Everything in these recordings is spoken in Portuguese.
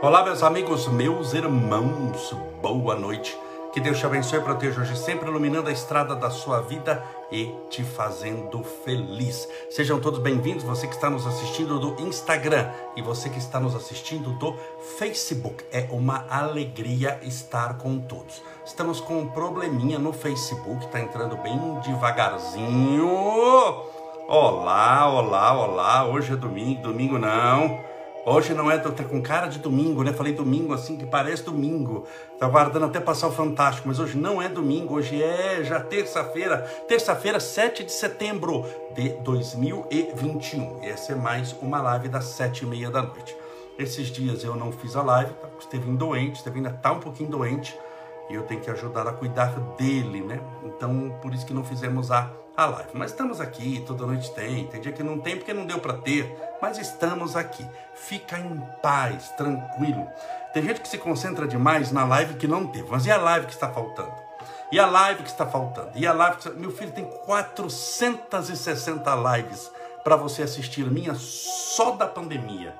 Olá, meus amigos, meus irmãos, boa noite. Que Deus te abençoe e proteja hoje, sempre iluminando a estrada da sua vida e te fazendo feliz. Sejam todos bem-vindos, você que está nos assistindo do Instagram e você que está nos assistindo do Facebook. É uma alegria estar com todos. Estamos com um probleminha no Facebook, está entrando bem devagarzinho. Olá, olá, olá. Hoje é domingo, domingo não. Hoje não é, tá com cara de domingo, né? Falei domingo assim que parece domingo. Tá guardando até passar o fantástico, mas hoje não é domingo, hoje é já terça-feira, terça-feira, 7 de setembro de 2021. Essa é mais uma live das sete e meia da noite. Esses dias eu não fiz a live, tá? esteve doente, esteve ainda tá um pouquinho doente e eu tenho que ajudar a cuidar dele, né? Então, por isso que não fizemos a, a live. Mas estamos aqui, toda noite tem. Tem dia que não tem porque não deu para ter, mas estamos aqui. Fica em paz, tranquilo. Tem gente que se concentra demais na live que não teve, mas e a live que está faltando? E a live que está faltando? E a live que. Meu filho tem 460 lives para você assistir minha só da pandemia.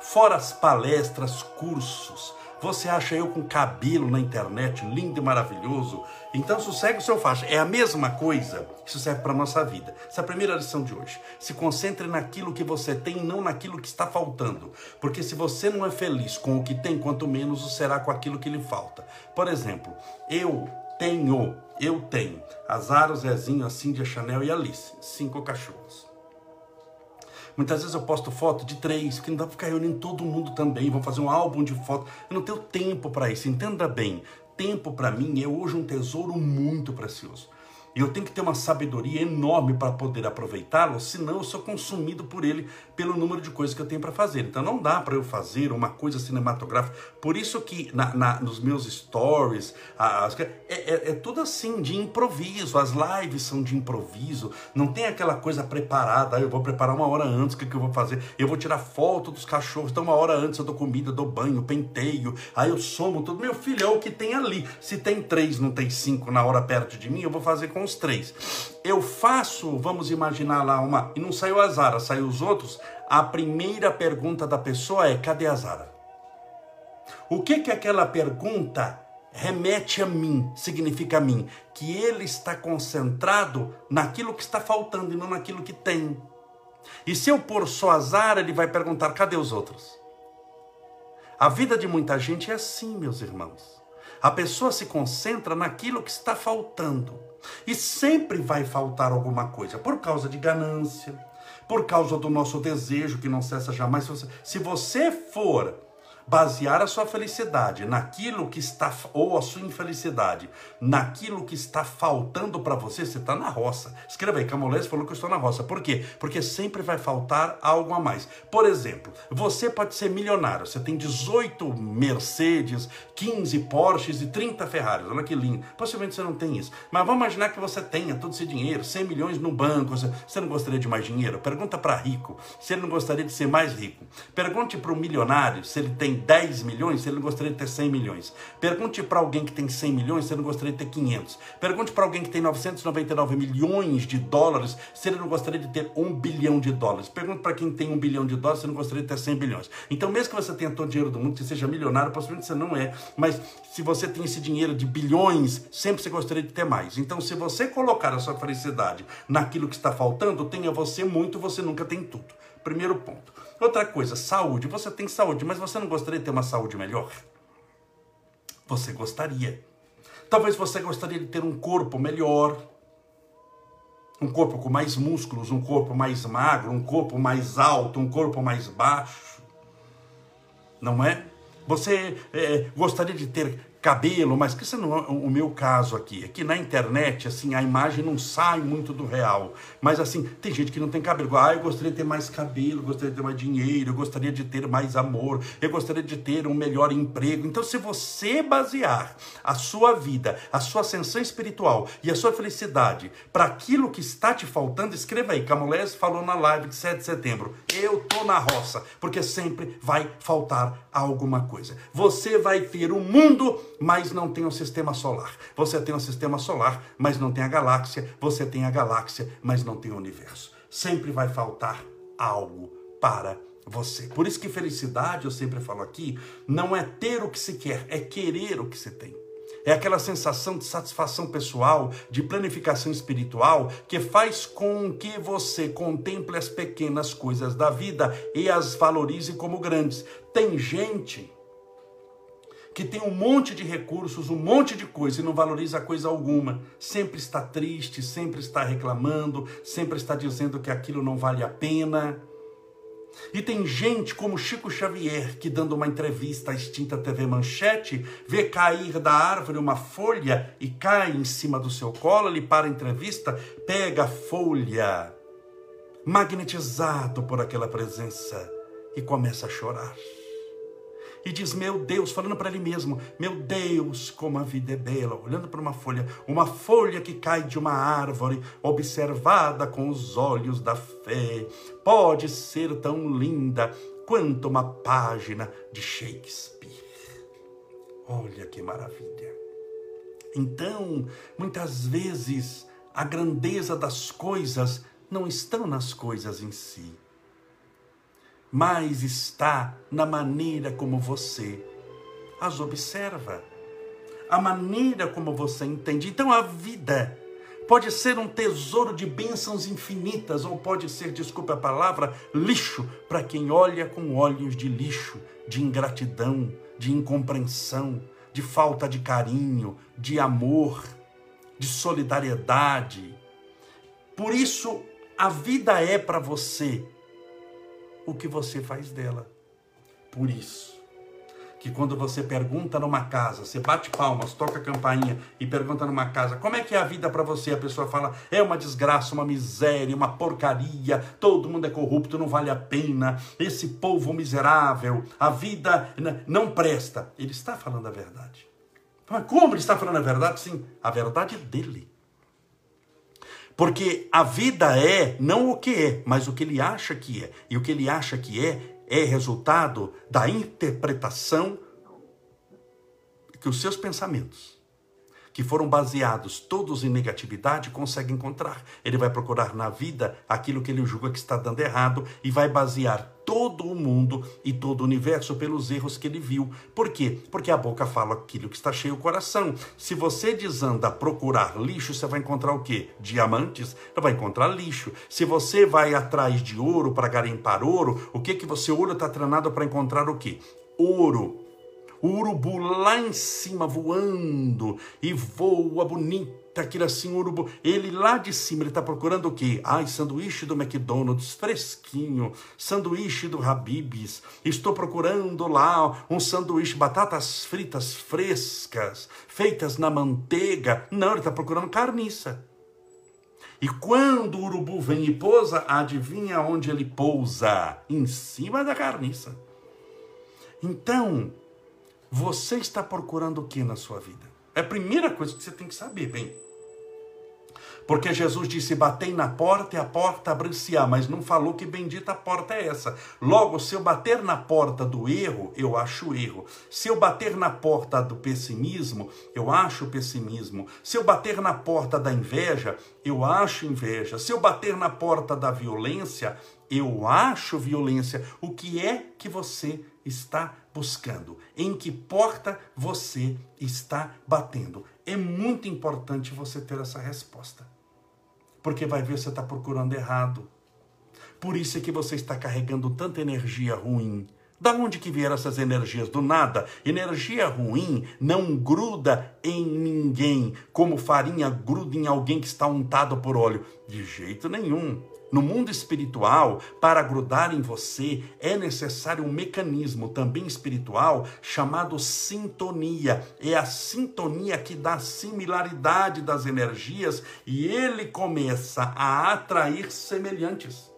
Fora as palestras, cursos, você acha eu com cabelo na internet, lindo e maravilhoso? Então sossegue o seu faixa. É a mesma coisa. Isso serve para a nossa vida. Essa é a primeira lição de hoje. Se concentre naquilo que você tem não naquilo que está faltando. Porque se você não é feliz com o que tem, quanto menos o será com aquilo que lhe falta. Por exemplo, eu tenho, eu tenho Azar, o Zezinho, a Cindy, a Chanel e a Alice. Cinco cachorros. Muitas vezes eu posto foto de três, porque não dá para ficar reunindo todo mundo também. Vou fazer um álbum de foto. Eu não tenho tempo para isso. Entenda bem. Tempo para mim é hoje um tesouro muito precioso. E eu tenho que ter uma sabedoria enorme para poder aproveitá-lo, senão eu sou consumido por ele pelo número de coisas que eu tenho para fazer. Então não dá para eu fazer uma coisa cinematográfica. Por isso que na, na, nos meus stories, as, é, é, é, tudo assim, de improviso. As lives são de improviso. Não tem aquela coisa preparada. Ah, eu vou preparar uma hora antes, o que, que eu vou fazer? Eu vou tirar foto dos cachorros. Então uma hora antes eu dou comida, dou banho, penteio. Aí eu somo tudo. Meu filho, é o que tem ali. Se tem três, não tem cinco na hora perto de mim, eu vou fazer com três. Eu faço, vamos imaginar lá uma, e não saiu a Zara, saiu os outros. A primeira pergunta da pessoa é: cadê a Zara? O que que aquela pergunta remete a mim, significa a mim? Que ele está concentrado naquilo que está faltando e não naquilo que tem. E se eu pôr só a Zara, ele vai perguntar: cadê os outros? A vida de muita gente é assim, meus irmãos. A pessoa se concentra naquilo que está faltando. E sempre vai faltar alguma coisa, por causa de ganância, por causa do nosso desejo que não cessa jamais. Se você for basear a sua felicidade naquilo que está, ou a sua infelicidade, naquilo que está faltando para você, você está na roça. Escreva aí, Camolés falou que eu estou na roça. Por quê? Porque sempre vai faltar algo a mais. Por exemplo, você pode ser milionário, você tem 18 Mercedes, 15 Porsches e 30 Ferraris. Olha que lindo. Possivelmente você não tem isso. Mas vamos imaginar que você tenha todo esse dinheiro, 100 milhões no banco. Você não gostaria de mais dinheiro? Pergunta para rico se ele não gostaria de ser mais rico. Pergunte para o milionário se ele tem 10 milhões, se ele não gostaria de ter 100 milhões. Pergunte para alguém que tem 100 milhões, se ele não gostaria de ter 500. Pergunte para alguém que tem 999 milhões de dólares, se ele não gostaria de ter 1 bilhão de dólares. Pergunte para quem tem 1 bilhão de dólares, se ele não gostaria de ter 100 bilhões. Então, mesmo que você tenha todo o dinheiro do mundo, que seja milionário, possivelmente você não é, mas se você tem esse dinheiro de bilhões, sempre você gostaria de ter mais. Então, se você colocar a sua felicidade naquilo que está faltando, tenha você muito, você nunca tem tudo. Primeiro ponto. Outra coisa, saúde. Você tem saúde, mas você não gostaria de ter uma saúde melhor? Você gostaria. Talvez você gostaria de ter um corpo melhor, um corpo com mais músculos, um corpo mais magro, um corpo mais alto, um corpo mais baixo. Não é? Você é, gostaria de ter cabelo, mas que isso não é o meu caso aqui. É que na internet, assim, a imagem não sai muito do real. Mas assim, tem gente que não tem cabelo. Ah, eu gostaria de ter mais cabelo, gostaria de ter mais dinheiro, eu gostaria de ter mais amor, eu gostaria de ter um melhor emprego. Então, se você basear a sua vida, a sua ascensão espiritual e a sua felicidade para aquilo que está te faltando, escreva aí. Camolés falou na live de 7 de setembro. Eu tô na roça, porque sempre vai faltar alguma coisa. Você vai ter um mundo mas não tem o sistema solar. Você tem o sistema solar, mas não tem a galáxia. Você tem a galáxia, mas não tem o universo. Sempre vai faltar algo para você. Por isso que felicidade, eu sempre falo aqui, não é ter o que se quer, é querer o que se tem. É aquela sensação de satisfação pessoal, de planificação espiritual, que faz com que você contemple as pequenas coisas da vida e as valorize como grandes. Tem gente que tem um monte de recursos, um monte de coisa e não valoriza coisa alguma. Sempre está triste, sempre está reclamando, sempre está dizendo que aquilo não vale a pena. E tem gente como Chico Xavier que, dando uma entrevista à extinta TV Manchete, vê cair da árvore uma folha e cai em cima do seu colo. Ele para a entrevista, pega a folha, magnetizado por aquela presença, e começa a chorar e diz: Meu Deus, falando para ele mesmo: Meu Deus, como a vida é bela, olhando para uma folha, uma folha que cai de uma árvore, observada com os olhos da fé, pode ser tão linda quanto uma página de Shakespeare. Olha que maravilha. Então, muitas vezes, a grandeza das coisas não estão nas coisas em si mas está na maneira como você as observa, a maneira como você entende. Então a vida pode ser um tesouro de bênçãos infinitas, ou pode ser, desculpe a palavra, lixo para quem olha com olhos de lixo, de ingratidão, de incompreensão, de falta de carinho, de amor, de solidariedade. Por isso, a vida é para você o que você faz dela. Por isso, que quando você pergunta numa casa, você bate palmas, toca campainha e pergunta numa casa, como é que é a vida para você? A pessoa fala, é uma desgraça, uma miséria, uma porcaria, todo mundo é corrupto, não vale a pena, esse povo miserável, a vida não presta. Ele está falando a verdade. Como ele está falando a verdade? Sim, a verdade é dele. Porque a vida é não o que é, mas o que ele acha que é. E o que ele acha que é é resultado da interpretação que os seus pensamentos que foram baseados todos em negatividade, consegue encontrar. Ele vai procurar na vida aquilo que ele julga que está dando errado e vai basear todo o mundo e todo o universo pelos erros que ele viu. Por quê? Porque a boca fala aquilo que está cheio o coração. Se você desanda procurar lixo, você vai encontrar o quê? Diamantes? Não vai encontrar lixo. Se você vai atrás de ouro para garimpar ouro, o que que você olho está treinado para encontrar o quê? Ouro o urubu lá em cima voando e voa bonita, aquele assim, urubu. Ele lá de cima, ele está procurando o quê? Ai, sanduíche do McDonald's, fresquinho, sanduíche do Habib's. Estou procurando lá um sanduíche, batatas fritas frescas, feitas na manteiga. Não, ele está procurando carniça. E quando o urubu vem e pousa, adivinha onde ele pousa? Em cima da carniça. Então, você está procurando o que na sua vida? É a primeira coisa que você tem que saber, bem. Porque Jesus disse: Batei na porta e a porta abrir-se-á, mas não falou que bendita porta é essa. Logo, se eu bater na porta do erro, eu acho erro. Se eu bater na porta do pessimismo, eu acho pessimismo. Se eu bater na porta da inveja, eu acho inveja. Se eu bater na porta da violência, eu acho violência. O que é que você está buscando? Em que porta você está batendo? É muito importante você ter essa resposta. Porque vai ver você está procurando errado. Por isso é que você está carregando tanta energia ruim. Da onde que vieram essas energias? Do nada. Energia ruim não gruda em ninguém, como farinha gruda em alguém que está untado por óleo. De jeito nenhum. No mundo espiritual, para grudar em você, é necessário um mecanismo também espiritual chamado sintonia. É a sintonia que dá a similaridade das energias e ele começa a atrair semelhantes.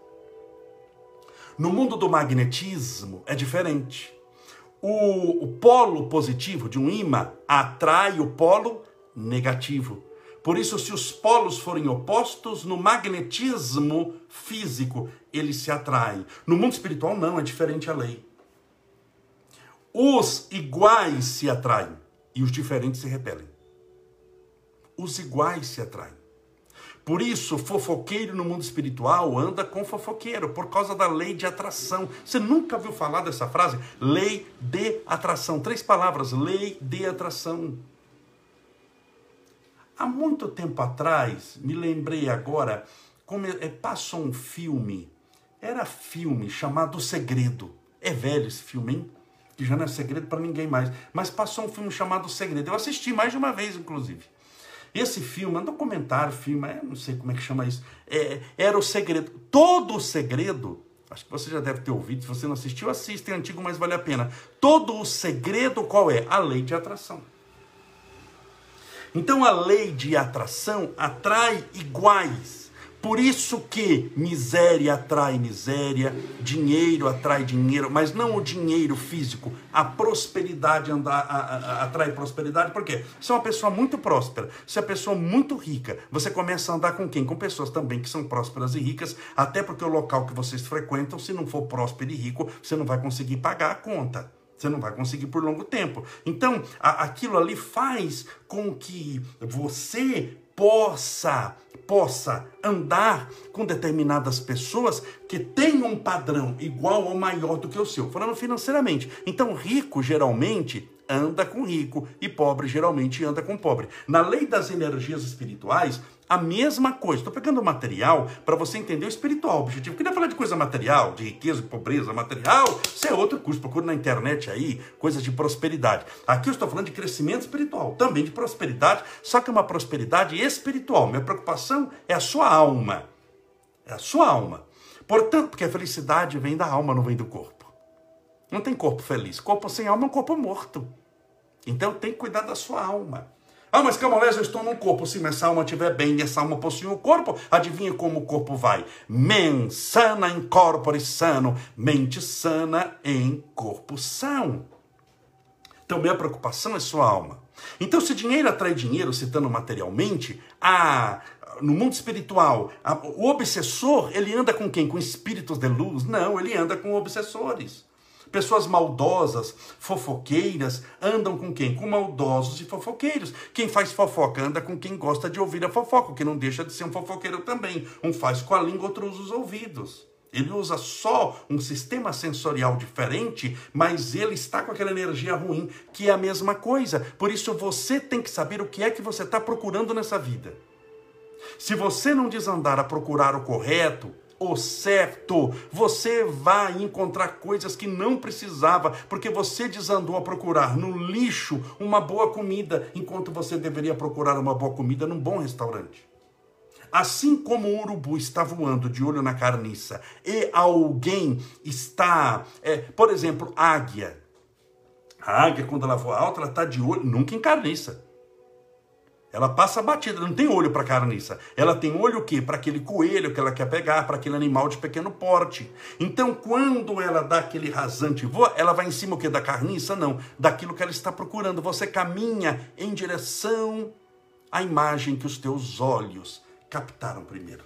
No mundo do magnetismo é diferente. O, o polo positivo de um imã atrai o polo negativo. Por isso, se os polos forem opostos, no magnetismo físico, eles se atraem. No mundo espiritual, não, é diferente a lei. Os iguais se atraem e os diferentes se repelem. Os iguais se atraem. Por isso, fofoqueiro no mundo espiritual anda com fofoqueiro, por causa da lei de atração. Você nunca viu falar dessa frase? Lei de atração. Três palavras: lei de atração. Há muito tempo atrás, me lembrei agora, como é, passou um filme, era filme chamado Segredo. É velho esse filme, hein? Que já não é segredo para ninguém mais. Mas passou um filme chamado Segredo. Eu assisti mais de uma vez, inclusive. Esse filme, é um documentário, filme, é, não sei como é que chama isso, é, era o segredo. Todo o segredo, acho que você já deve ter ouvido, se você não assistiu, assista, é antigo, mas vale a pena. Todo o segredo qual é? A lei de atração. Então a lei de atração atrai iguais. Por isso que miséria atrai miséria, dinheiro atrai dinheiro, mas não o dinheiro físico. A prosperidade anda, a, a, atrai prosperidade, por quê? Se é uma pessoa muito próspera, se é uma pessoa muito rica, você começa a andar com quem? Com pessoas também que são prósperas e ricas, até porque o local que vocês frequentam, se não for próspero e rico, você não vai conseguir pagar a conta. Você não vai conseguir por longo tempo. Então, a, aquilo ali faz com que você possa possa andar com determinadas pessoas que têm um padrão igual ou maior do que o seu, falando financeiramente. Então, rico geralmente anda com rico e pobre geralmente anda com pobre. Na lei das energias espirituais, a mesma coisa. Estou pegando material para você entender o espiritual, o objetivo. Queria falar de coisa material, de riqueza, de pobreza, material. Isso é outro curso. Procura na internet aí, coisas de prosperidade. Aqui eu estou falando de crescimento espiritual, também de prosperidade, só que é uma prosperidade espiritual. Minha preocupação é a sua alma. É a sua alma. Portanto, porque a felicidade vem da alma, não vem do corpo. Não tem corpo feliz. Corpo sem alma é um corpo morto. Então tem que cuidar da sua alma. Ah, mas Camolés, eu estou num corpo. Se essa alma estiver bem e essa alma possui um corpo, adivinha como o corpo vai? Men sana in corpore sano, mente sana em corpo são. Então, minha preocupação é sua alma. Então, se dinheiro atrai dinheiro, citando materialmente, a, no mundo espiritual, a, o obsessor, ele anda com quem? Com espíritos de luz? Não, ele anda com obsessores. Pessoas maldosas, fofoqueiras, andam com quem? Com maldosos e fofoqueiros. Quem faz fofoca anda com quem gosta de ouvir a fofoca, que não deixa de ser um fofoqueiro também. Um faz com a língua, outro usa os ouvidos. Ele usa só um sistema sensorial diferente, mas ele está com aquela energia ruim, que é a mesma coisa. Por isso você tem que saber o que é que você está procurando nessa vida. Se você não desandar a procurar o correto, o certo. Você vai encontrar coisas que não precisava, porque você desandou a procurar no lixo uma boa comida, enquanto você deveria procurar uma boa comida num bom restaurante. Assim como o urubu está voando de olho na carniça e alguém está, é, por exemplo, águia. A águia, quando ela voa alta, ela está de olho, nunca em carniça. Ela passa batida, não tem olho para carniça. Ela tem olho o quê? Para aquele coelho que ela quer pegar, para aquele animal de pequeno porte. Então, quando ela dá aquele rasante voa, ela vai em cima o quê? Da carniça? Não, daquilo que ela está procurando. Você caminha em direção à imagem que os teus olhos captaram primeiro.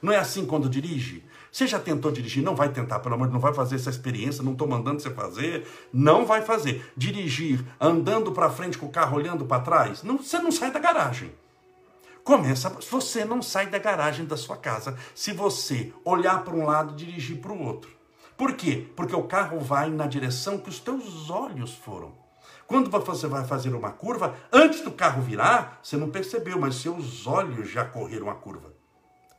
Não é assim quando dirige? Você já tentou dirigir? Não vai tentar, pelo amor de Deus, não vai fazer essa experiência, não estou mandando você fazer. Não vai fazer. Dirigir andando para frente com o carro olhando para trás? Não, você não sai da garagem. Começa, você não sai da garagem da sua casa se você olhar para um lado e dirigir para o outro. Por quê? Porque o carro vai na direção que os teus olhos foram. Quando você vai fazer uma curva, antes do carro virar, você não percebeu, mas seus olhos já correram a curva.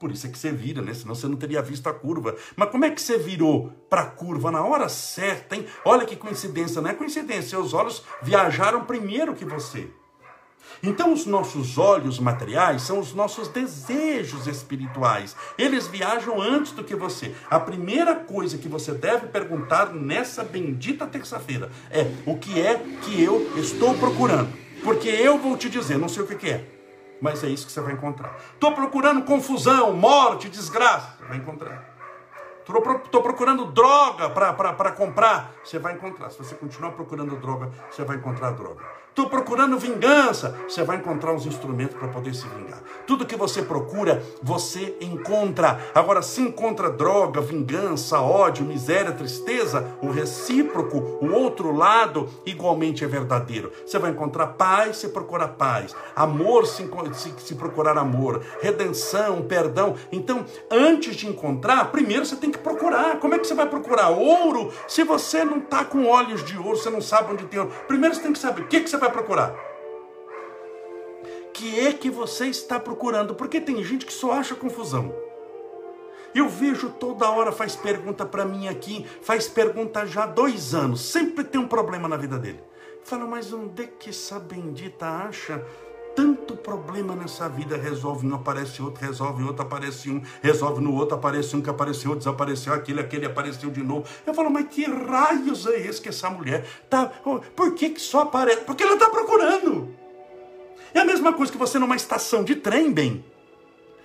Por isso é que você vira, né? Senão você não teria visto a curva. Mas como é que você virou para a curva na hora certa, hein? Olha que coincidência, não é coincidência. Seus olhos viajaram primeiro que você. Então, os nossos olhos materiais são os nossos desejos espirituais. Eles viajam antes do que você. A primeira coisa que você deve perguntar nessa bendita terça-feira é: o que é que eu estou procurando? Porque eu vou te dizer, não sei o que, que é mas é isso que você vai encontrar. Estou procurando confusão, morte, desgraça, você vai encontrar. Estou procurando droga para comprar, você vai encontrar. Se você continuar procurando droga, você vai encontrar droga. Estou procurando vingança. Você vai encontrar os instrumentos para poder se vingar. Tudo que você procura, você encontra. Agora, se encontra droga, vingança, ódio, miséria, tristeza, o recíproco, o outro lado, igualmente é verdadeiro. Você vai encontrar paz se procurar paz, amor se, se, se procurar amor, redenção, perdão. Então, antes de encontrar, primeiro você tem que procurar. Como é que você vai procurar ouro se você não está com olhos de ouro, você não sabe onde tem ouro? Primeiro você tem que saber o que, que você vai procurar? Que é que você está procurando? Porque tem gente que só acha confusão. Eu vejo toda hora faz pergunta para mim aqui, faz pergunta já há dois anos, sempre tem um problema na vida dele. Fala, mas onde é que essa bendita acha tanto problema nessa vida? Resolve um, aparece outro, resolve outro, aparece um, resolve no outro, aparece um que apareceu, desapareceu aquele, aquele apareceu de novo. Eu falo, mas que raios é esse que essa mulher tá? Por que, que só aparece? Porque ela está procurando. É a mesma coisa que você numa estação de trem, bem.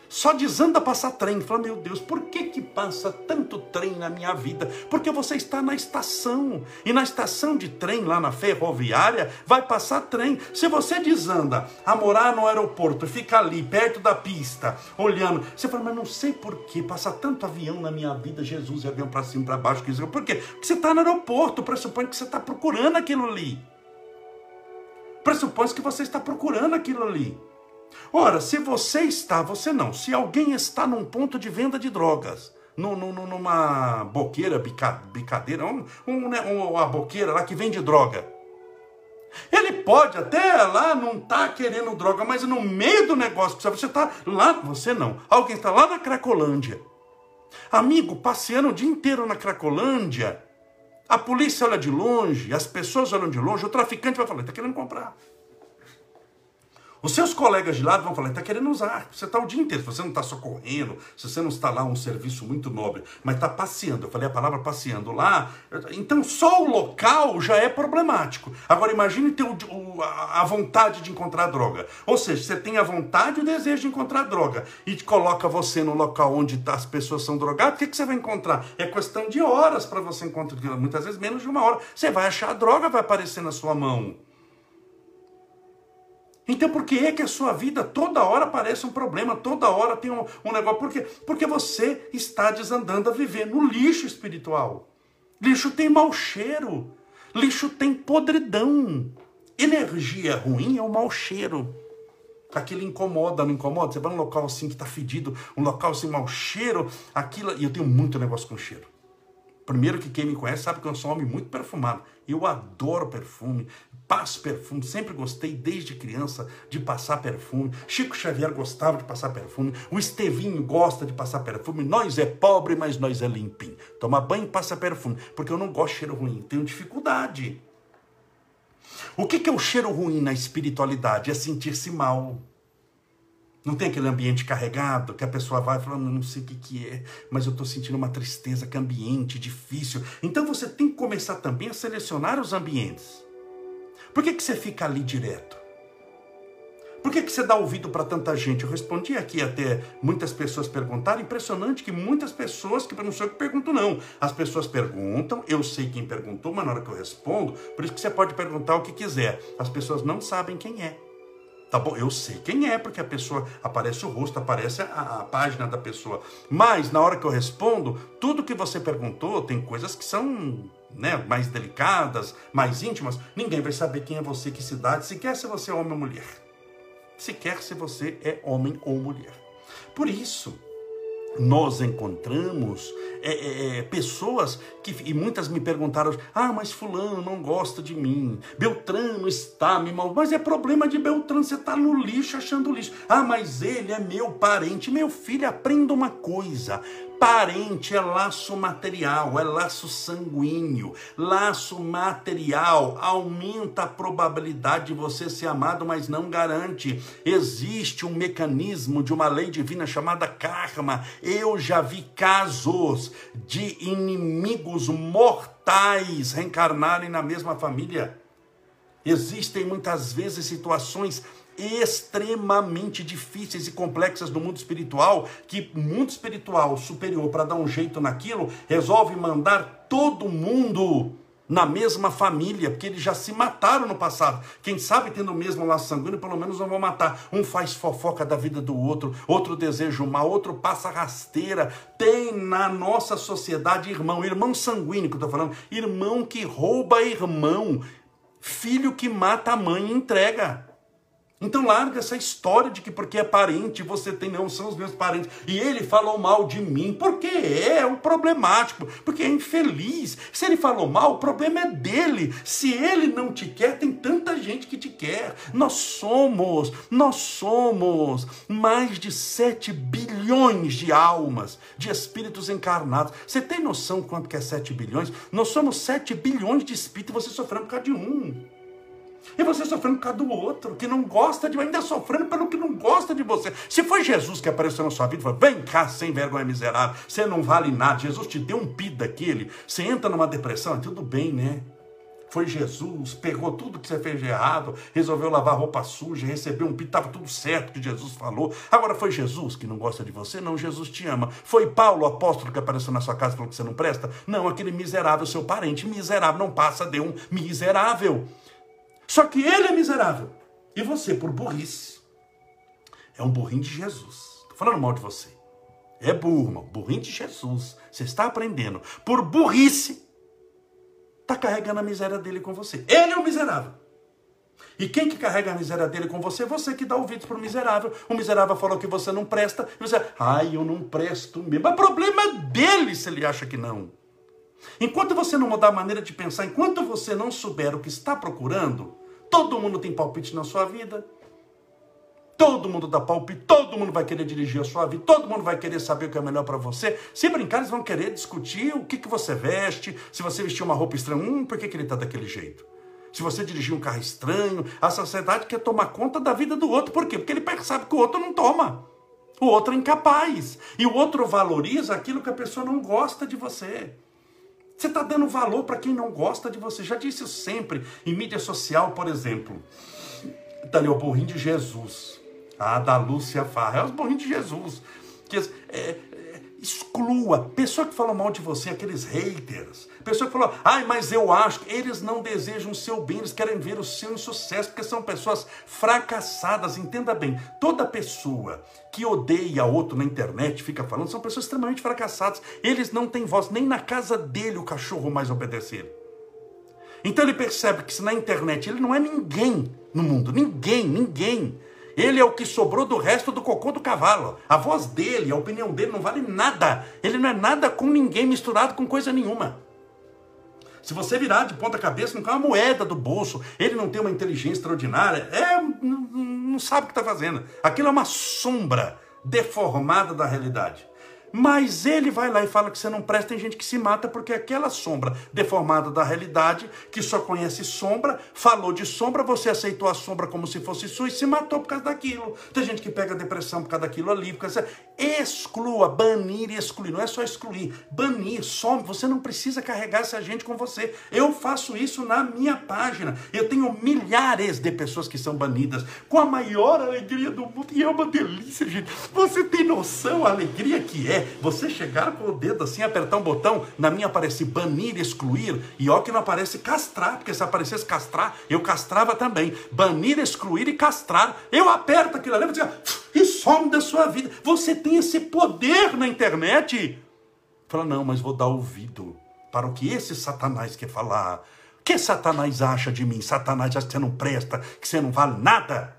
Só desanda passar trem. Fala, meu Deus, por que que passa tanto trem na minha vida? Porque você está na estação. E na estação de trem, lá na ferroviária, vai passar trem. Se você desanda a morar no aeroporto, fica ali, perto da pista, olhando, você fala, mas não sei por que passa tanto avião na minha vida, Jesus, e avião para cima, para baixo. Por quê? Porque você está no aeroporto, pressupõe que você está procurando aquilo ali pressupõe que você está procurando aquilo ali. Ora, se você está, você não, se alguém está num ponto de venda de drogas, numa boqueira, bicadeira, um, um, né, uma boqueira lá que vende droga, ele pode até lá não estar tá querendo droga, mas no meio do negócio, você está lá, você não, alguém está lá na Cracolândia, amigo, passeando o dia inteiro na Cracolândia, a polícia olha de longe, as pessoas olham de longe, o traficante vai falar, está querendo comprar. Os seus colegas de lado vão falar, está querendo usar. Você está o dia inteiro, você não está socorrendo, se você não está lá um serviço muito nobre, mas está passeando, eu falei a palavra passeando lá, então só o local já é problemático. Agora imagine ter o, o, a vontade de encontrar droga. Ou seja, você tem a vontade e o desejo de encontrar droga e coloca você no local onde as pessoas são drogadas, o que, que você vai encontrar? É questão de horas para você encontrar, muitas vezes menos de uma hora. Você vai achar a droga, vai aparecer na sua mão. Então por que é que a sua vida toda hora parece um problema, toda hora tem um, um negócio? Por quê? Porque você está desandando a viver no lixo espiritual. Lixo tem mau cheiro, lixo tem podridão. Energia ruim é o mau cheiro. Aquilo incomoda, não incomoda? Você vai num local assim que está fedido, um local sem mau cheiro, aquilo. E eu tenho muito negócio com cheiro. Primeiro que quem me conhece sabe que eu sou um homem muito perfumado. Eu adoro perfume, passo perfume, sempre gostei desde criança de passar perfume. Chico Xavier gostava de passar perfume, o Estevinho gosta de passar perfume. Nós é pobre, mas nós é limpinho. Toma banho e passa perfume, porque eu não gosto de cheiro ruim, tenho dificuldade. O que é o cheiro ruim na espiritualidade? É sentir-se mal. Não tem aquele ambiente carregado que a pessoa vai falando, não sei o que, que é, mas eu estou sentindo uma tristeza, que ambiente difícil. Então você tem que começar também a selecionar os ambientes. Por que, que você fica ali direto? Por que, que você dá ouvido para tanta gente? Eu respondi aqui até muitas pessoas perguntaram. Impressionante que muitas pessoas, que não sou eu que pergunto, não. As pessoas perguntam, eu sei quem perguntou, mas na hora que eu respondo, por isso que você pode perguntar o que quiser. As pessoas não sabem quem é. Tá bom, eu sei quem é, porque a pessoa aparece o rosto, aparece a, a, página da pessoa. Mas na hora que eu respondo, tudo que você perguntou tem coisas que são né, mais delicadas, mais íntimas. Ninguém vai saber quem é você, que cidade, sequer se você é homem ou mulher. Sequer se você é homem ou mulher. Por isso, nós encontramos é, é, é, pessoas que, e muitas me perguntaram, ah, mas fulano não gosta de mim, Beltrano está me mal, mas é problema de Beltrano, você está no lixo achando lixo, ah, mas ele é meu parente, meu filho, aprenda uma coisa, Parente é laço material, é laço sanguíneo. Laço material aumenta a probabilidade de você ser amado, mas não garante. Existe um mecanismo de uma lei divina chamada karma. Eu já vi casos de inimigos mortais reencarnarem na mesma família. Existem muitas vezes situações extremamente difíceis e complexas do mundo espiritual, que mundo espiritual superior, para dar um jeito naquilo, resolve mandar todo mundo na mesma família, porque eles já se mataram no passado. Quem sabe tendo o mesmo laço sanguíneo, pelo menos não vão matar. Um faz fofoca da vida do outro, outro deseja o mal, outro passa rasteira. Tem na nossa sociedade irmão, irmão sanguíneo que eu estou falando, irmão que rouba irmão, filho que mata a mãe e entrega. Então larga essa história de que porque é parente você tem, não, são os meus parentes. E ele falou mal de mim, porque é um problemático, porque é infeliz. Se ele falou mal, o problema é dele. Se ele não te quer, tem tanta gente que te quer. Nós somos, nós somos mais de 7 bilhões de almas, de espíritos encarnados. Você tem noção quanto que é 7 bilhões? Nós somos 7 bilhões de espíritos e você sofrendo por causa de um. E você sofrendo por causa do outro, que não gosta de ainda sofrendo pelo que não gosta de você. Se foi Jesus que apareceu na sua vida e falou: vem cá, sem vergonha miserável, você não vale nada. Jesus te deu um pi daquele, você entra numa depressão, tudo bem, né? Foi Jesus, pegou tudo que você fez de errado, resolveu lavar roupa suja, recebeu um pito, estava tudo certo que Jesus falou. Agora foi Jesus que não gosta de você? Não, Jesus te ama. Foi Paulo, apóstolo, que apareceu na sua casa e falou que você não presta? Não, aquele miserável, seu parente, miserável, não passa de um miserável. Só que ele é miserável. E você, por burrice, é um burrinho de Jesus. Estou falando mal de você. É burro, irmão. Burrinho de Jesus. Você está aprendendo. Por burrice, está carregando a miséria dele com você. Ele é o miserável. E quem que carrega a miséria dele com você? Você que dá ouvidos para o miserável. O miserável falou que você não presta. E você, ai, eu não presto mesmo. Mas problema é dele se ele acha que não. Enquanto você não mudar a maneira de pensar, enquanto você não souber o que está procurando, todo mundo tem palpite na sua vida. Todo mundo dá palpite, todo mundo vai querer dirigir a sua vida, todo mundo vai querer saber o que é melhor para você. Se brincar, eles vão querer discutir o que, que você veste, se você vestir uma roupa estranha, hum, por que, que ele está daquele jeito? Se você dirigir um carro estranho, a sociedade quer tomar conta da vida do outro. Por quê? Porque ele percebe que o outro não toma. O outro é incapaz. E o outro valoriza aquilo que a pessoa não gosta de você. Você está dando valor para quem não gosta de você. Já disse isso sempre em mídia social, por exemplo. Está ali o de Jesus. Ah, da Lúcia Farra. É os burrinhos de Jesus. Que, é, exclua. Pessoa que fala mal de você, aqueles haters. Pessoa que falou, ai, mas eu acho que eles não desejam o seu bem, eles querem ver o seu insucesso, porque são pessoas fracassadas. Entenda bem, toda pessoa que odeia outro na internet, fica falando, são pessoas extremamente fracassadas. Eles não têm voz, nem na casa dele o cachorro mais obedecer. Então ele percebe que se na internet ele não é ninguém no mundo, ninguém, ninguém. Ele é o que sobrou do resto do cocô do cavalo. A voz dele, a opinião dele não vale nada. Ele não é nada com ninguém misturado com coisa nenhuma. Se você virar de ponta cabeça, não cai uma moeda do bolso. Ele não tem uma inteligência extraordinária. É, não, não sabe o que está fazendo. Aquilo é uma sombra deformada da realidade. Mas ele vai lá e fala que você não presta, tem gente que se mata porque aquela sombra deformada da realidade, que só conhece sombra, falou de sombra, você aceitou a sombra como se fosse sua e se matou por causa daquilo. Tem gente que pega depressão por causa daquilo ali, por causa... exclua, banir e excluir, não é só excluir, banir, some, você não precisa carregar essa gente com você. Eu faço isso na minha página. Eu tenho milhares de pessoas que são banidas com a maior alegria do mundo e é uma delícia, gente. Você tem noção a alegria que é você chegar com o dedo assim, apertar um botão, na minha aparece banir, excluir, e ó que não aparece castrar, porque se aparecesse castrar, eu castrava também. Banir, excluir e castrar. Eu aperto aquilo ali e some da sua vida. Você tem esse poder na internet. Fala, não, mas vou dar ouvido para o que esse Satanás quer falar. O que Satanás acha de mim? Satanás acha que você não presta, que você não vale nada.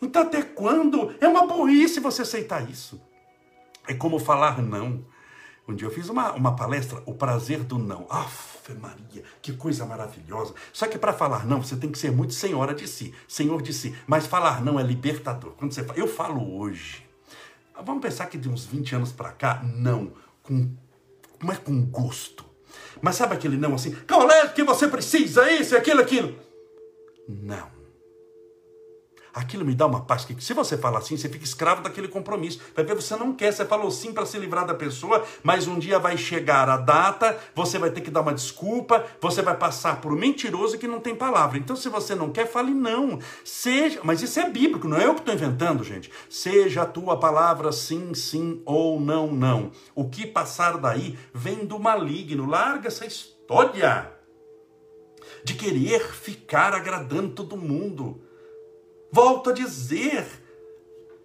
Então, até quando? É uma burrice você aceitar isso. É como falar não. Um dia eu fiz uma, uma palestra, O Prazer do Não. Aff, Maria, que coisa maravilhosa. Só que para falar não, você tem que ser muito senhora de si, senhor de si. Mas falar não é libertador. Quando você fala, eu falo hoje. Vamos pensar que de uns 20 anos para cá, não. Com, é com gosto. Mas sabe aquele não assim? Qual é que você precisa? Isso, aquilo, aquilo. Não aquilo me dá uma paz. Que se você fala assim, você fica escravo daquele compromisso. Vai ver, você não quer, você falou sim para se livrar da pessoa, mas um dia vai chegar a data, você vai ter que dar uma desculpa, você vai passar por um mentiroso que não tem palavra. Então, se você não quer, fale não. Seja, mas isso é bíblico, não é eu que estou inventando, gente. Seja a tua palavra sim, sim ou não, não. O que passar daí vem do maligno. Larga essa história. de querer ficar agradando todo mundo. Volto a dizer,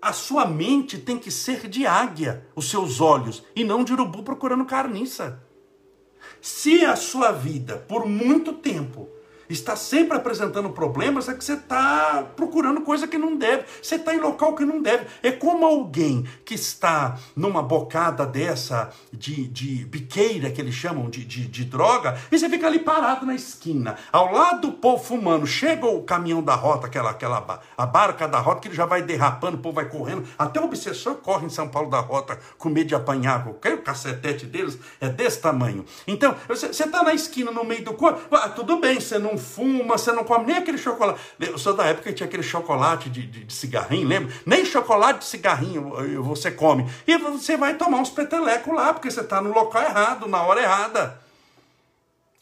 a sua mente tem que ser de águia, os seus olhos, e não de urubu procurando carniça. Se a sua vida, por muito tempo, está sempre apresentando problemas, é que você está procurando coisa que não deve, você está em local que não deve. É como alguém que está numa bocada dessa de, de biqueira, que eles chamam de, de, de droga, e você fica ali parado na esquina, ao lado do povo fumando. Chega o caminhão da rota, aquela, aquela a barca da rota, que ele já vai derrapando, o povo vai correndo. Até o obsessor corre em São Paulo da rota com medo de apanhar. O cacetete deles é desse tamanho. Então, você está na esquina, no meio do corpo, ah, tudo bem, você não fuma, você não come nem aquele chocolate. Eu sou da época que tinha aquele chocolate de, de, de cigarrinho, lembra? Nem chocolate de cigarrinho você come. E você vai tomar uns petelecos lá, porque você está no local errado, na hora errada.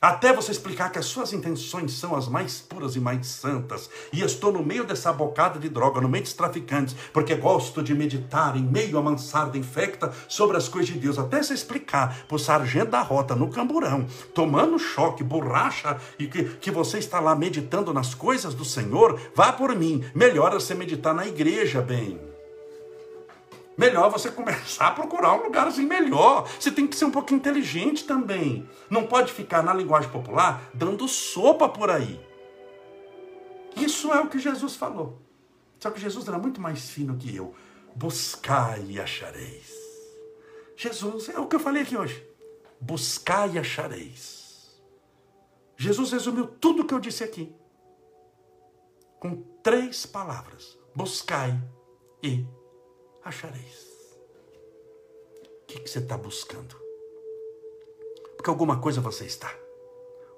Até você explicar que as suas intenções são as mais puras e mais santas. E estou no meio dessa bocada de droga, no meio dos traficantes, porque gosto de meditar em meio a mansarda infecta sobre as coisas de Deus. Até você explicar para o sargento da rota no camburão, tomando choque, borracha, e que, que você está lá meditando nas coisas do Senhor, vá por mim. Melhor você meditar na igreja, bem melhor você começar a procurar um lugar assim melhor. Você tem que ser um pouco inteligente também. Não pode ficar na linguagem popular dando sopa por aí. Isso é o que Jesus falou. Só que Jesus era muito mais fino que eu. Buscai e achareis. Jesus, é o que eu falei aqui hoje. Buscai e achareis. Jesus resumiu tudo o que eu disse aqui com três palavras: buscai e achareis. O que, que você está buscando? Porque alguma coisa você está.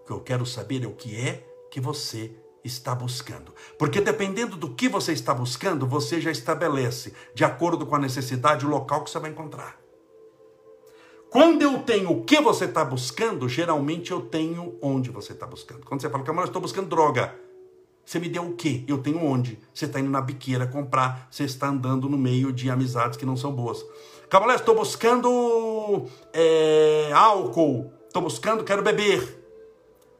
O que eu quero saber é o que é que você está buscando. Porque dependendo do que você está buscando, você já estabelece, de acordo com a necessidade, o local que você vai encontrar. Quando eu tenho o que você está buscando, geralmente eu tenho onde você está buscando. Quando você fala, eu estou buscando droga. Você me deu o quê? Eu tenho onde? Você está indo na biqueira comprar, você está andando no meio de amizades que não são boas. Cavalé, estou buscando é, álcool, estou buscando, quero beber.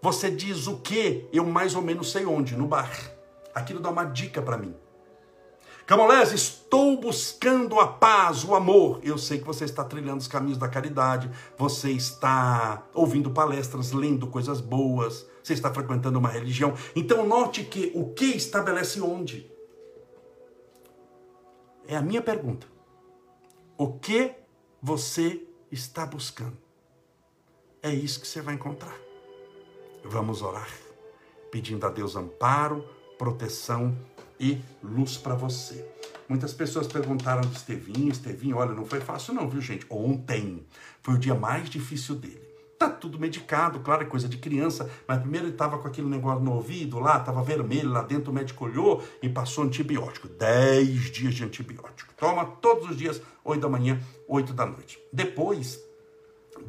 Você diz o quê? Eu mais ou menos sei onde, no bar. Aquilo dá uma dica para mim. Camolés, estou buscando a paz, o amor. Eu sei que você está trilhando os caminhos da caridade, você está ouvindo palestras, lendo coisas boas, você está frequentando uma religião. Então note que o que estabelece onde? É a minha pergunta. O que você está buscando? É isso que você vai encontrar. Vamos orar, pedindo a Deus amparo, proteção e luz para você. Muitas pessoas perguntaram de Estevinho, Estevinho, olha, não foi fácil não, viu gente? Ontem foi o dia mais difícil dele. Tá tudo medicado, claro, é coisa de criança, mas primeiro ele estava com aquele negócio no ouvido lá, estava vermelho lá dentro, o médico olhou e passou antibiótico. Dez dias de antibiótico. Toma todos os dias, oito da manhã, oito da noite. Depois,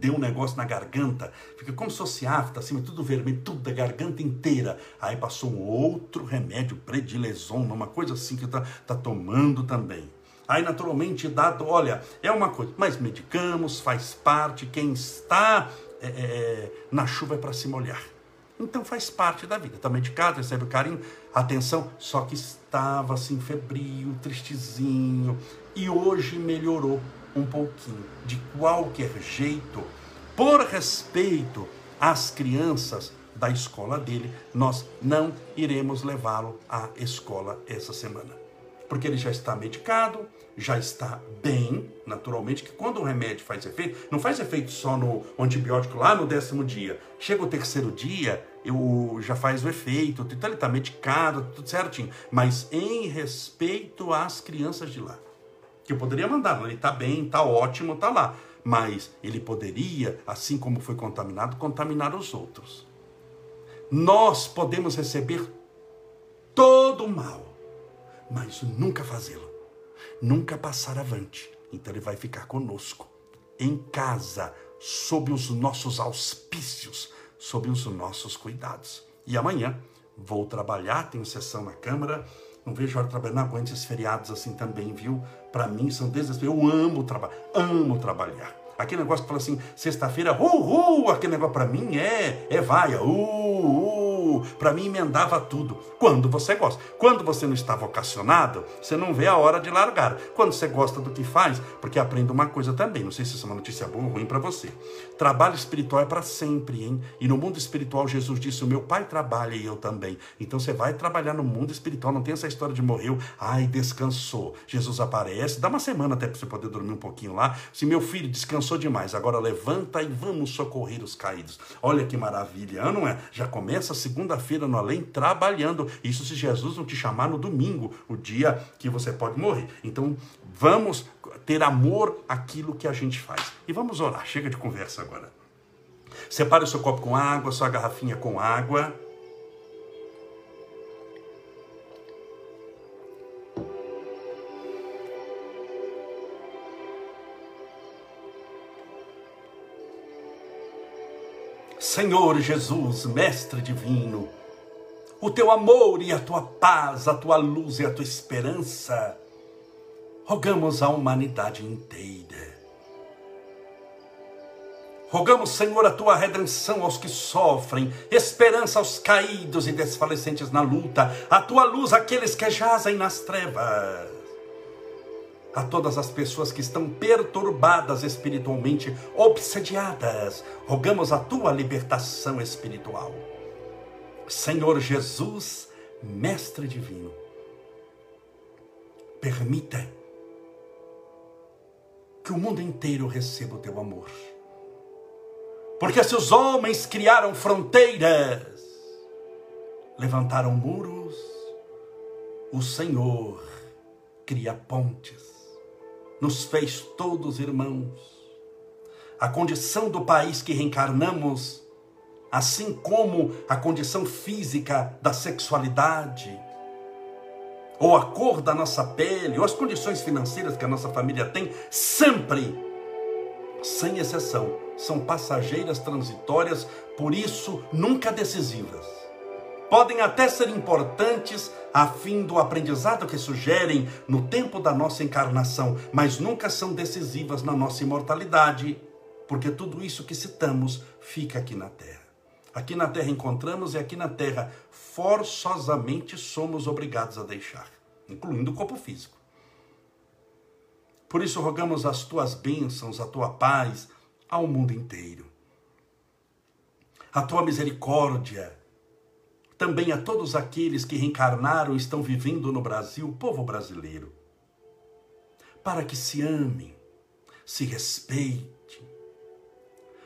deu um negócio na garganta, fica como se fosse afta, assim, tudo vermelho, tudo da garganta inteira. Aí passou um outro remédio, predilezona, uma coisa assim que tá, tá tomando também. Aí, naturalmente, dado, olha, é uma coisa, mas medicamos, faz parte, quem está é, é, é na chuva é para se molhar. Então faz parte da vida. Está medicado, recebe o carinho, atenção, só que estava assim febril, tristezinho. E hoje melhorou um pouquinho. De qualquer jeito, por respeito às crianças da escola dele, nós não iremos levá-lo à escola essa semana. Porque ele já está medicado, já está bem, naturalmente, que quando o remédio faz efeito, não faz efeito só no antibiótico lá no décimo dia. Chega o terceiro dia, eu, já faz o efeito, então ele está medicado, tudo certinho. Mas em respeito às crianças de lá que eu poderia mandar, ele está bem, está ótimo, está lá. Mas ele poderia, assim como foi contaminado, contaminar os outros. Nós podemos receber todo o mal, mas nunca fazê-lo, nunca passar avante. Então ele vai ficar conosco, em casa, sob os nossos auspícios, sob os nossos cuidados. E amanhã vou trabalhar, tenho sessão na Câmara não vejo a hora de trabalhar, não aguento esses feriados assim também, viu? Para mim são desesperadores. Eu amo trabalhar, amo trabalhar. Aquele negócio que fala assim, sexta-feira, uh, uh, aquele negócio para mim é, é vaia, uh, para mim emendava tudo. Quando você gosta. Quando você não está vocacionado, você não vê a hora de largar. Quando você gosta do que faz, porque aprenda uma coisa também, não sei se isso é uma notícia boa ou ruim para você. Trabalho espiritual é para sempre, hein? E no mundo espiritual, Jesus disse: O meu pai trabalha e eu também. Então você vai trabalhar no mundo espiritual, não tem essa história de morreu, ai, descansou. Jesus aparece, dá uma semana até para você poder dormir um pouquinho lá. Se meu filho descansou demais, agora levanta e vamos socorrer os caídos. Olha que maravilha, não é? Já começa segunda-feira no além trabalhando. Isso se Jesus não te chamar no domingo, o dia que você pode morrer. Então, vamos ter amor àquilo que a gente faz. E vamos orar. Chega de conversa agora. Separe o seu copo com água, sua garrafinha com água. Senhor Jesus, Mestre Divino, o teu amor e a tua paz, a tua luz e a tua esperança, rogamos à humanidade inteira. Rogamos, Senhor, a tua redenção aos que sofrem, esperança aos caídos e desfalecentes na luta, a tua luz àqueles que jazem nas trevas a todas as pessoas que estão perturbadas espiritualmente, obsediadas. Rogamos a tua libertação espiritual. Senhor Jesus, Mestre Divino, permita que o mundo inteiro receba o teu amor. Porque se os homens criaram fronteiras, levantaram muros, o Senhor cria pontes nos fez todos irmãos. A condição do país que reencarnamos, assim como a condição física da sexualidade, ou a cor da nossa pele, ou as condições financeiras que a nossa família tem, sempre, sem exceção, são passageiras transitórias, por isso nunca decisivas podem até ser importantes a fim do aprendizado que sugerem no tempo da nossa encarnação, mas nunca são decisivas na nossa imortalidade, porque tudo isso que citamos fica aqui na Terra. Aqui na Terra encontramos e aqui na Terra forçosamente somos obrigados a deixar, incluindo o corpo físico. Por isso rogamos as tuas bênçãos, a tua paz ao mundo inteiro. A tua misericórdia, também a todos aqueles que reencarnaram e estão vivendo no Brasil, povo brasileiro, para que se amem, se respeitem,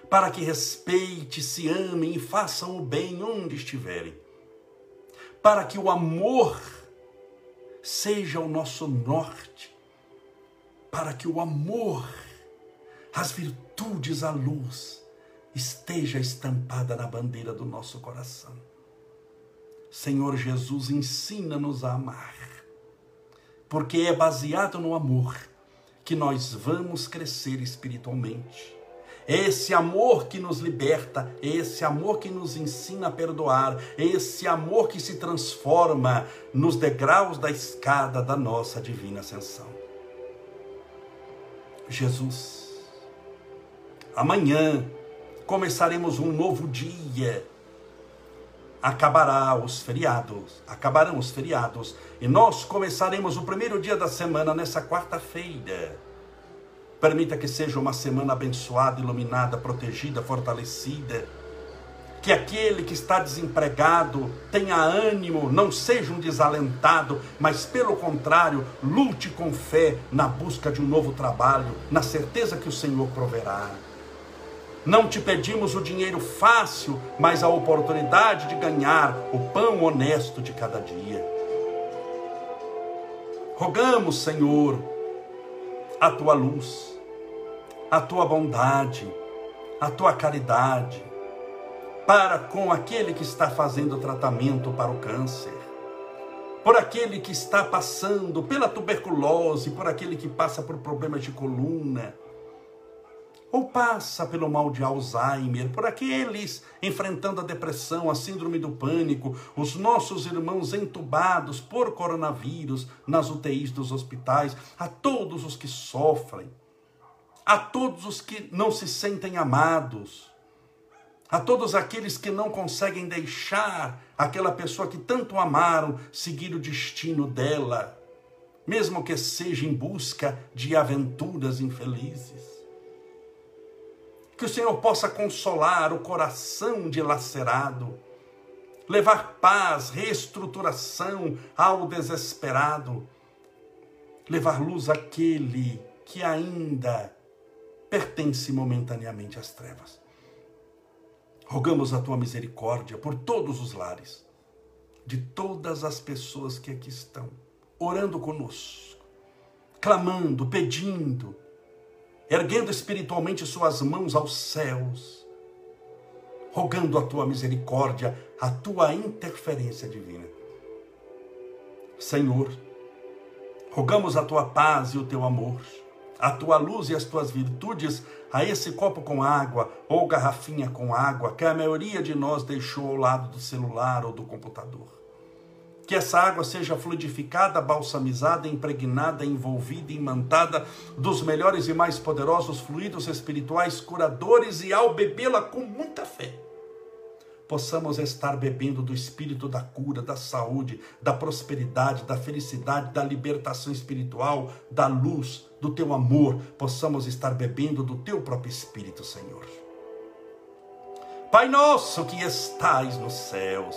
para que respeite, se amem e façam o bem onde estiverem, para que o amor seja o nosso norte, para que o amor, as virtudes, a luz esteja estampada na bandeira do nosso coração. Senhor Jesus, ensina-nos a amar, porque é baseado no amor que nós vamos crescer espiritualmente. É esse amor que nos liberta, é esse amor que nos ensina a perdoar, é esse amor que se transforma nos degraus da escada da nossa divina ascensão. Jesus, amanhã começaremos um novo dia acabará os feriados, acabarão os feriados, e nós começaremos o primeiro dia da semana nessa quarta-feira. Permita que seja uma semana abençoada, iluminada, protegida, fortalecida. Que aquele que está desempregado tenha ânimo, não seja um desalentado, mas pelo contrário, lute com fé na busca de um novo trabalho, na certeza que o Senhor proverá. Não te pedimos o dinheiro fácil, mas a oportunidade de ganhar o pão honesto de cada dia. Rogamos, Senhor, a tua luz, a tua bondade, a tua caridade, para com aquele que está fazendo tratamento para o câncer, por aquele que está passando pela tuberculose, por aquele que passa por problemas de coluna, ou passa pelo mal de Alzheimer, por aqueles enfrentando a depressão, a síndrome do pânico, os nossos irmãos entubados por coronavírus nas UTIs dos hospitais, a todos os que sofrem, a todos os que não se sentem amados, a todos aqueles que não conseguem deixar aquela pessoa que tanto amaram seguir o destino dela, mesmo que seja em busca de aventuras infelizes. Que o Senhor possa consolar o coração dilacerado, levar paz, reestruturação ao desesperado, levar luz àquele que ainda pertence momentaneamente às trevas. Rogamos a tua misericórdia por todos os lares, de todas as pessoas que aqui estão, orando conosco, clamando, pedindo, erguendo espiritualmente suas mãos aos céus, rogando a tua misericórdia, a tua interferência divina. Senhor, rogamos a tua paz e o teu amor a tua luz e as tuas virtudes a esse copo com água ou garrafinha com água que a maioria de nós deixou ao lado do celular ou do computador. Que essa água seja fluidificada, balsamizada, impregnada, envolvida, imantada dos melhores e mais poderosos fluidos espirituais curadores e ao bebê-la com muita fé possamos estar bebendo do espírito da cura, da saúde, da prosperidade, da felicidade, da libertação espiritual, da luz, do teu amor, possamos estar bebendo do teu próprio espírito, Senhor. Pai nosso que estais nos céus,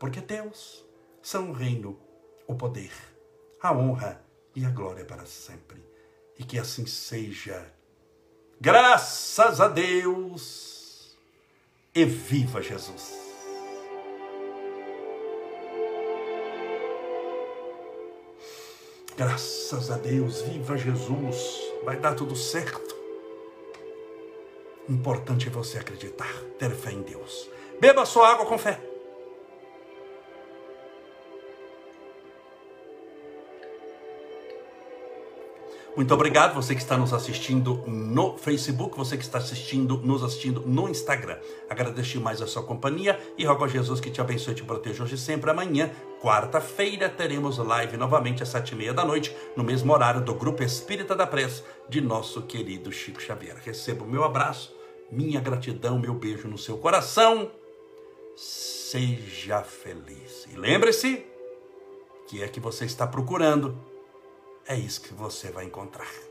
porque Deus são o reino, o poder, a honra e a glória para sempre. E que assim seja. Graças a Deus e viva Jesus! Graças a Deus, viva Jesus, vai dar tudo certo. Importante é você acreditar, ter fé em Deus. Beba sua água com fé. Muito obrigado você que está nos assistindo no Facebook, você que está assistindo, nos assistindo no Instagram. Agradeço mais a sua companhia e rogo a Jesus que te abençoe e te proteja hoje e sempre. Amanhã, quarta-feira, teremos live novamente às sete e meia da noite, no mesmo horário do Grupo Espírita da Prece de nosso querido Chico Xavier. Receba o meu abraço, minha gratidão, meu beijo no seu coração. Seja feliz. E lembre-se que é que você está procurando é isso que você vai encontrar.